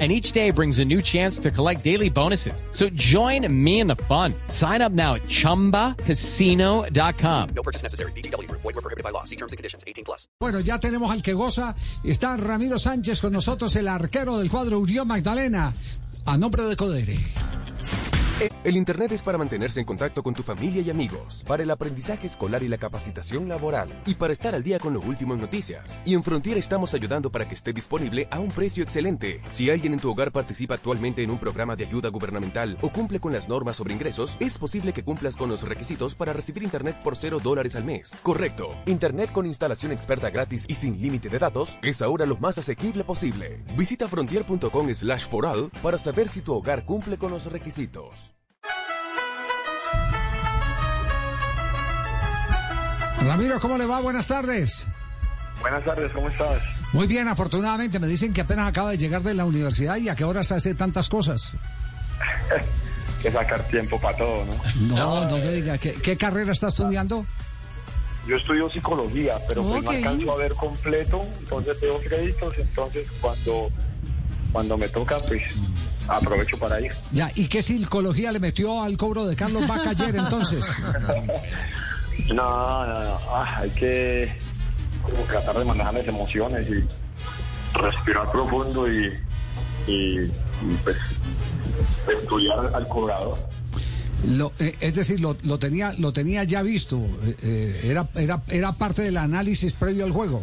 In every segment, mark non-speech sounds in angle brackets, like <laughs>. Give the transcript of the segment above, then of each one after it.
and each day brings a new chance to collect daily bonuses. So join me in the fun. Sign up now at ChumbaCasino.com. No purchase necessary. BGW. Void were prohibited by law. See terms and conditions. 18 plus. Bueno, ya tenemos al que goza. Está Ramiro Sánchez con nosotros, el arquero del cuadro Urión Magdalena. A nombre de Codere. El Internet es para mantenerse en contacto con tu familia y amigos, para el aprendizaje escolar y la capacitación laboral, y para estar al día con lo último en noticias. Y en Frontier estamos ayudando para que esté disponible a un precio excelente. Si alguien en tu hogar participa actualmente en un programa de ayuda gubernamental o cumple con las normas sobre ingresos, es posible que cumplas con los requisitos para recibir Internet por cero dólares al mes. Correcto. Internet con instalación experta gratis y sin límite de datos es ahora lo más asequible posible. Visita frontier.com slash foral para saber si tu hogar cumple con los requisitos. Ramiro, ¿cómo le va? Buenas tardes. Buenas tardes, ¿cómo estás? Muy bien, afortunadamente. Me dicen que apenas acaba de llegar de la universidad y a qué horas hace tantas cosas. <laughs> que sacar tiempo para todo, ¿no? No, no me diga. ¿Qué, qué carrera está estudiando? Yo estudio psicología, pero pues no Ok. alcanzo a ver completo, entonces tengo créditos, entonces cuando, cuando me toca, pues aprovecho para ir. Ya, ¿y qué psicología le metió al cobro de Carlos Vaca ayer entonces? <laughs> No, no, no, ah, hay que como tratar de manejar las emociones y respirar profundo y, y, y, pues estudiar al cobrador. Lo- eh, es decir, lo, lo tenía lo tenía ya visto. eh, eh, era, era, era parte del análisis previo al juego.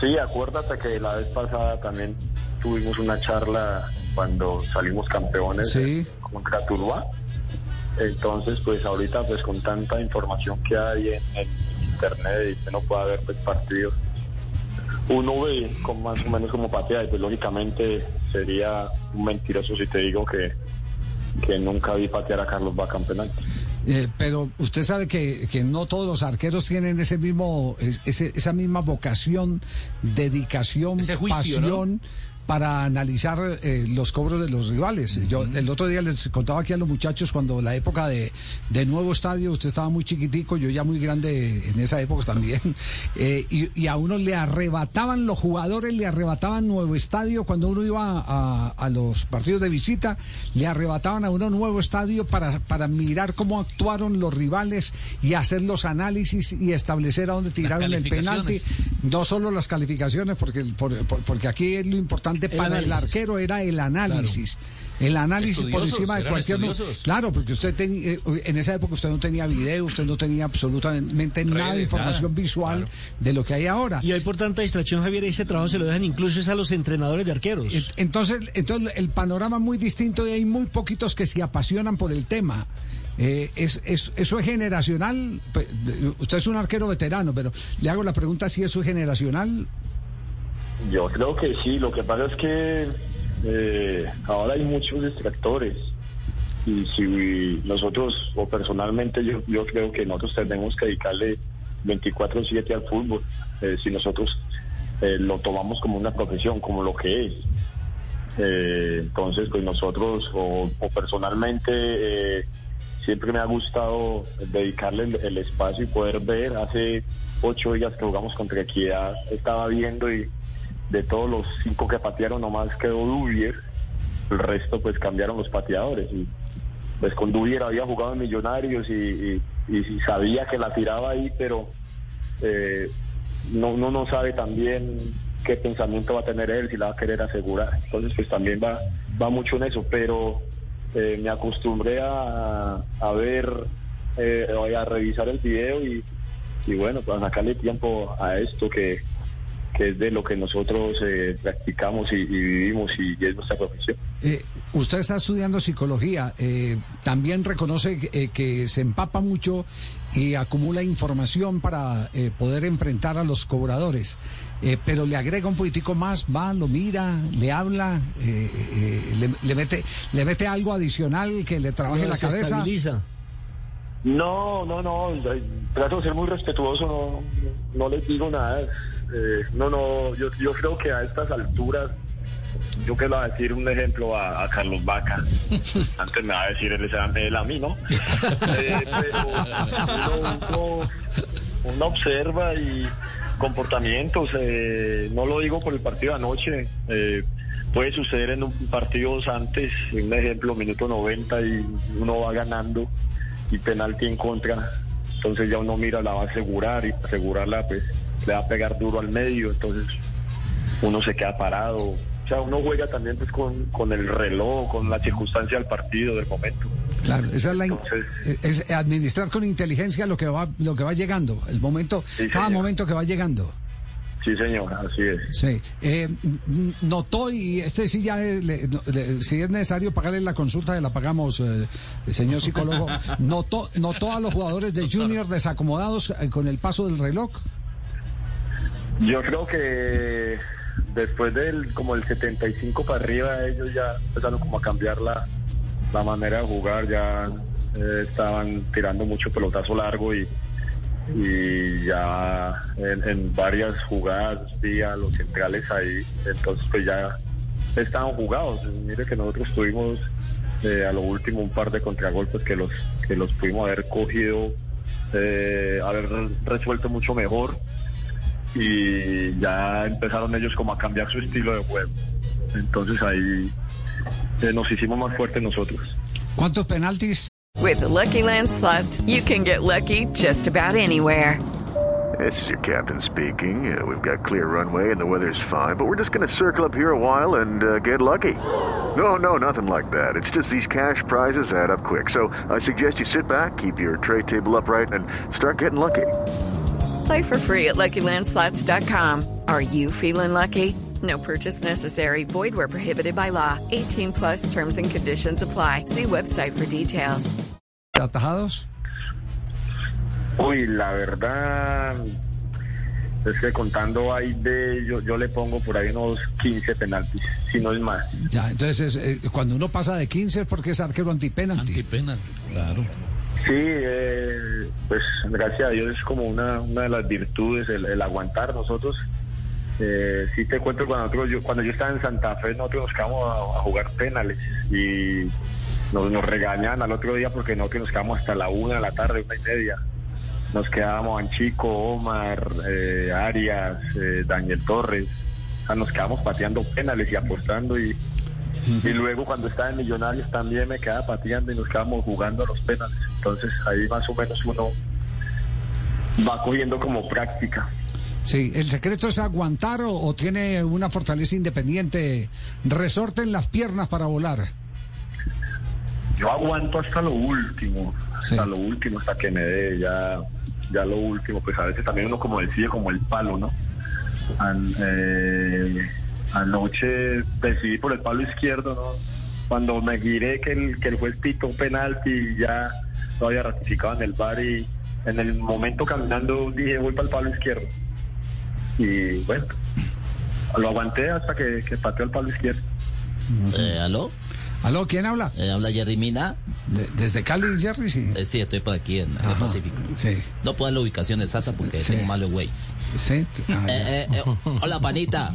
Sí, acuérdate que la vez pasada también tuvimos una charla cuando salimos campeones Sí. contra Tuluá. Entonces, pues ahorita pues con tanta información que hay en, en internet y que no puede haber pues partidos, uno ve con más o menos como patea y pues lógicamente sería un mentiroso si te digo que, que nunca vi patear a Carlos Vaca en penal. Eh, pero usted sabe que, que no todos los arqueros tienen ese mismo, ese- esa misma vocación, dedicación, Ese juicio, pasión para analizar eh, los cobros de los rivales. Yo el otro día les contaba aquí a los muchachos cuando la época de, de nuevo estadio, usted estaba muy chiquitico, yo ya muy grande en esa época también, <laughs> eh, y, y a uno le arrebataban los jugadores, le arrebataban nuevo estadio cuando uno iba a, a los partidos de visita, le arrebataban a uno nuevo estadio para, para mirar cómo actuaron los rivales y hacer los análisis y establecer a dónde tiraron el penalti. No solo las calificaciones, porque, por- por- porque aquí lo importante para el análisis. arquero era el análisis. El análisis por encima de cualquier... estudiosos. Claro, porque usted ten- eh, en esa época usted no tenía video, usted no tenía absolutamente nada de información nada. visual Claro. de lo que hay ahora. Y hoy por tanta distracción, Javier, ese trabajo se lo dejan incluso es a los entrenadores de arqueros. Ent- Entonces, entonces el panorama es muy distinto y hay muy poquitos que se apasionan por el tema. Eh, es, es- eso es generacional. Pues, Usted es un arquero veterano, pero le hago la pregunta si eso es generacional. Yo creo que sí, lo que pasa es que eh, ahora hay muchos distractores y si nosotros, o personalmente yo, yo creo que nosotros tenemos que dedicarle 24/7 al fútbol, eh, si nosotros eh, lo tomamos como una profesión, como lo que es. Eh, entonces, pues nosotros, o, personalmente, eh, siempre me ha gustado dedicarle el, el espacio y poder ver. Hace ocho días que jugamos contra Equidad, estaba viendo y de todos los cinco que patearon, nomás quedó Dubier. El resto, pues cambiaron los pateadores. Y pues con Dubier había jugado en Millonarios y, y- y sabía que la tiraba ahí, pero eh, no, no sabe también qué pensamiento va a tener él, si la va a querer asegurar. Entonces, pues también va, va mucho en eso, pero eh, me acostumbré a, a ver, eh, a revisar el video y, y bueno, pues sacarle tiempo a esto que, que es de lo que nosotros eh, practicamos y, y vivimos y, y es nuestra profesión. Eh, usted está estudiando psicología, eh, también reconoce que, eh, que se empapa mucho y acumula información para eh, poder enfrentar a los cobradores, Eh, pero le agrega un poquitico más, va, lo mira, le habla, eh, eh, le, le mete, le mete algo adicional que le trabaje Lo la cabeza. desestabiliza. No, no, no, trato de ser muy respetuoso, no, no les digo nada. Eh, no, no, yo, yo creo que a estas alturas, yo a decir un ejemplo a, a Carlos Vaca, <laughs> antes me va a decir él, él a mí, ¿no? Eh, pero uno, uno- uno observa y comportamientos, eh, no lo digo por el partido de anoche, eh, puede suceder en un partidos antes, un ejemplo, minuto 90 y uno va ganando y penalti en contra, entonces ya uno mira, la va a asegurar y asegurarla pues le va a pegar duro al medio, entonces uno se queda parado. O sea, uno juega también pues con, con el reloj, con la circunstancia del partido, del momento. Claro, esa es la Entonces- es administrar con inteligencia lo que va lo que va llegando, el momento, Sí, cada señor. momento que va llegando. Sí, señor, así es. Sí. Eh, notó y este sí ya es, le- le- si es necesario pagarle la consulta, la pagamos, eh, señor psicólogo. <laughs> Notó, notó a los jugadores de Junior desacomodados eh, con el paso del reloj. Yo creo que después del como el 75 para arriba ellos ya empezaron como a cambiar la, la manera de jugar, ya eh, estaban tirando mucho pelotazo largo y, y ya en, varias jugadas vi a los centrales ahí, entonces pues ya estaban jugados. Mire que nosotros tuvimos eh, a lo último un par de contragolpes que los que los pudimos haber cogido, eh, haber resuelto mucho mejor y ya empezaron ellos como a cambiar su estilo de juego. Entonces ahí eh, nos hicimos más fuertes nosotros. ¿Cuántos penaltis? With the Lucky Land slots, you can get lucky just about anywhere. This is your captain speaking. Uh, we've got clear runway and the weather's fine, but we're just going to circle up here a while and uh, get lucky. No, no, nothing like that. It's just these cash prizes add up quick. So I suggest you sit back, keep your tray table upright, and start getting lucky. Play for free at LuckyLandSlots.com. Are you feeling lucky? No purchase necessary. Void where prohibited by law. 18 plus terms and conditions apply. See website for details. ¿Atajados? Uy, la verdad es que contando ahí de yo, yo le pongo por ahí unos 15 penaltis, si no es más. Ya, entonces eh, cuando uno pasa de 15 es porque es arquero antipenalti. Antipenal, claro. Sí, eh, pues gracias a Dios es como una, una de las virtudes el, aguantar nosotros. Eh, sí te cuento cuando nosotros, yo, cuando yo estaba en Santa Fe nosotros nos quedamos a, jugar penales y nos, nos regañan al otro día porque nosotros nos quedamos hasta la una de la tarde, una y media. Nos quedábamos Anchico, Omar, eh, Arias, eh, Daniel Torres. O sea, nos quedamos pateando penales y apostando y, y luego cuando estaba en Millonarios también me quedaba pateando y nos quedábamos jugando a los penales. Entonces ahí más o menos uno va cogiendo como práctica. Sí, ¿el secreto es aguantar o, o tiene una fortaleza independiente? Resorte en las piernas para volar. Yo aguanto hasta lo último, hasta lo último, hasta que me dé ya, ya lo último. Pues a veces también uno como decide como el palo, ¿no? An- eh, anoche decidí por el palo izquierdo, ¿no? Cuando me giré que el, que el juez pitó un penalti y ya lo había ratificado en el bar y en el momento caminando dije voy para el palo izquierdo. Y bueno, lo aguanté hasta que, que pateó el palo izquierdo. Eh, ¿Aló? ¿Aló? ¿Quién habla? Eh, ¿Habla Jerry Mina? De- desde Cali, Jerry, sí. Eh, sí, estoy por aquí en el. Pacífico. Sí, No puedo dar la ubicación exacta porque Sí. tengo malo Waze. sí. Ah. Eh, eh, eh, hola, panita.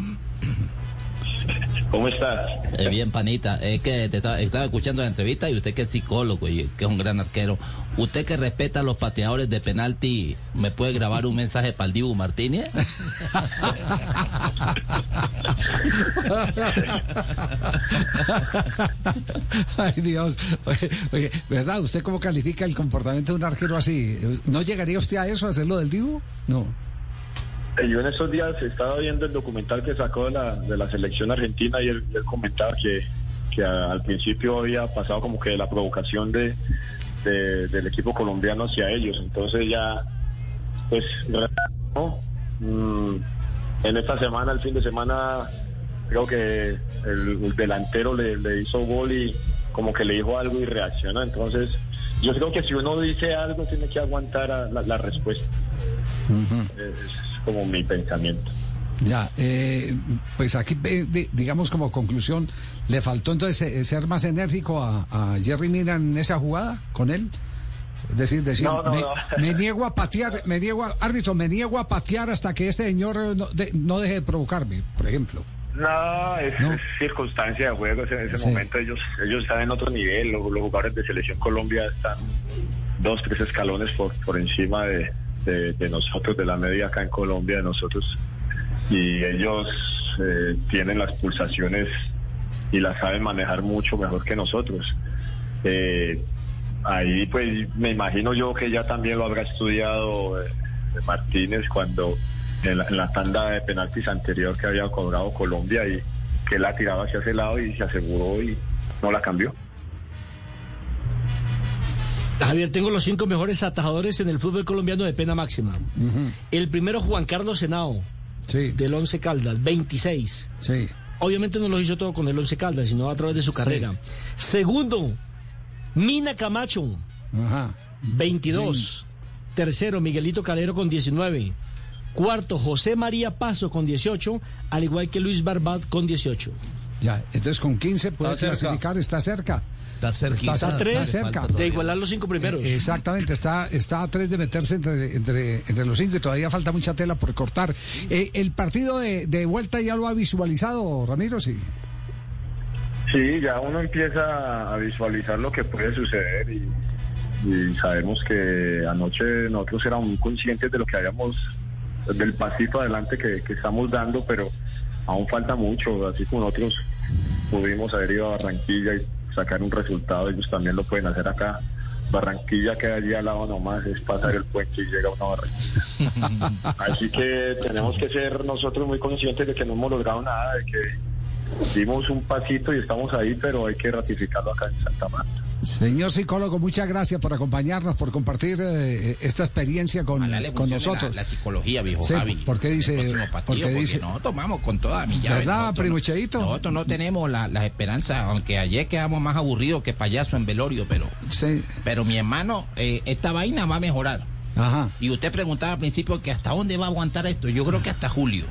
¿Cómo estás? Eh, bien, panita. Es que te estaba, estaba escuchando la entrevista y usted que es psicólogo y que es un gran arquero. Usted que respeta a los pateadores de penalti, ¿me puede grabar un mensaje para el Dibu Martínez? <laughs> Ay, Dios. Oye, oye, ¿verdad? ¿Usted cómo califica el comportamiento de un arquero así? ¿No llegaría usted a eso, a hacerlo del Divo? No. Yo en esos días estaba viendo el documental que sacó de la, de la selección argentina y él, él comentaba que, que a- al principio había pasado como que la provocación de, de- del equipo colombiano hacia ellos. Entonces ya, pues, ¿no? Mm, en esta semana, el fin de semana, creo que el, el delantero le, le hizo gol y como que le dijo algo y reaccionó. Entonces, yo creo que si uno dice algo, tiene que aguantar a la, la respuesta. Es como mi pensamiento. Ya, eh, pues aquí, eh, di- digamos como conclusión, ¿le faltó entonces eh, ser más enérgico a, a Jerry Mina en esa jugada con él? Es decir, decir, No, no, me, no. me niego a patear, me niego a, árbitro, me niego a patear hasta que este señor no, de- no deje de provocarme, por ejemplo. No, es, circunstancia de juego. En ese Sí. momento ellos ellos están en otro nivel. Los, los jugadores de Selección Colombia están dos, tres escalones por, por encima de, de- nosotros, de la media acá en Colombia, de nosotros. Y ellos eh, tienen las pulsaciones y las saben manejar mucho mejor que nosotros. Eh, ahí pues me imagino yo que ya también lo habrá estudiado eh, Martínez cuando en la, en la tanda de penaltis anterior que había cobrado Colombia y que la tiraba hacia ese lado y se aseguró y no la cambió. Javier, tengo los cinco mejores atajadores en el fútbol colombiano de pena máxima. El primero, Juan Carlos Senao, Sí, del Once Caldas, 26. sí. Obviamente no lo hizo todo con el Once Caldas, sino a través de su carrera. Segundo, Mina Camacho, Ajá. 22. Tercero, Miguelito Calero con 19. Cuarto, José María Paso con 18, al igual que Luis Barbat con 18. Ya, entonces con 15 puede Está cerca. clasificar, está cerca. Está cerquita. Está a tres cerca. de igualar los cinco primeros. Eh, Exactamente, está, está a tres de meterse entre, entre, entre los cinco y todavía falta mucha tela por cortar. Eh, ¿El partido de, de vuelta ya lo ha visualizado, Ramiro? Sí. Sí, ya uno empieza a visualizar lo que puede suceder y, y sabemos que anoche nosotros éramos muy conscientes de lo que habíamos, del pasito adelante que, que estamos dando, pero aún falta mucho, así como nosotros pudimos haber ido a Barranquilla y sacar un resultado, ellos también lo pueden hacer acá. Barranquilla queda allí al lado nomás, es pasar el puente y llega uno a Barranquilla. Así que tenemos que ser nosotros muy conscientes de que no hemos logrado nada, de que dimos un pasito y estamos ahí, pero hay que ratificarlo acá en Santa Marta. Señor psicólogo, muchas gracias por acompañarnos, por compartir eh, esta experiencia con, con nosotros. La, la psicología, viejo Sí, Javi. ¿por qué dice- partido, porque dice- nosotros vamos con toda mi llave. ¿Verdad, primo no-? Nosotros no tenemos la- las esperanzas, aunque ayer quedamos más aburridos que payaso en velorio, pero, Sí. pero mi hermano, eh, esta vaina va a mejorar. Ajá, Y usted preguntaba al principio que hasta dónde va a aguantar esto. Yo creo que hasta julio.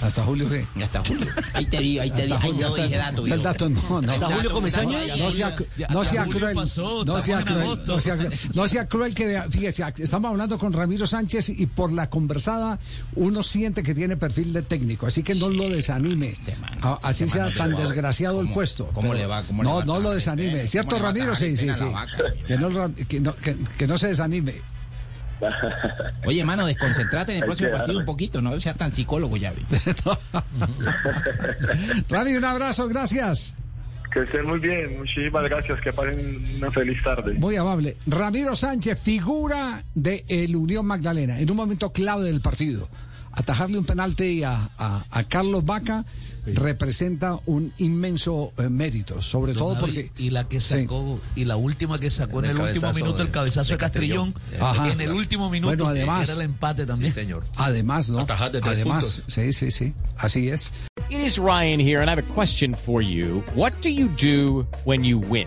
Hasta julio. sí. Hasta julio. Ahí te digo, ahí te digo, ahí hasta- ese dato. el viejo. dato no, no. ¿Hasta El Julio dato, Comesaña? No sea, no cruel, no sea cruel, no sea cruel, no sea cruel que, fíjese, estamos hablando con Ramiro Sánchez y por la conversada uno siente que tiene perfil de técnico, así que no lo desanime, Este man, A- así sea no tan desgraciado el ¿Cómo- puesto. cómo le va? ¿Cómo le no, no lo desanime, ¿cierto ¿cómo le va a Ramiro? Sí, sí, sí. no, no, que no se desanime. Oye, hermano, desconcentrate en el próximo partido un poquito, no seas tan psicólogo, ya vi. <laughs> Rami, un abrazo, gracias. Que estén muy bien, muchísimas gracias, que pasen una feliz tarde. Muy amable. Ramiro Sánchez, figura de el Unión Magdalena, en un momento clave del partido. Atajarle un penalti a, a- a Carlos Vaca representa un inmenso eh, mérito, sobre Don todo porque... y la que Sí. sacó y la última que sacó en El el, último minuto el de- cabezazo de, Castrillón, Ajá. en el último minuto Bueno, además- era el empate también. Sí, señor. Además, ¿no? Atajar de tres Además, puntos. sí, sí, sí, así es. It is Ryan here, and I have a question for you. What do you do when you win?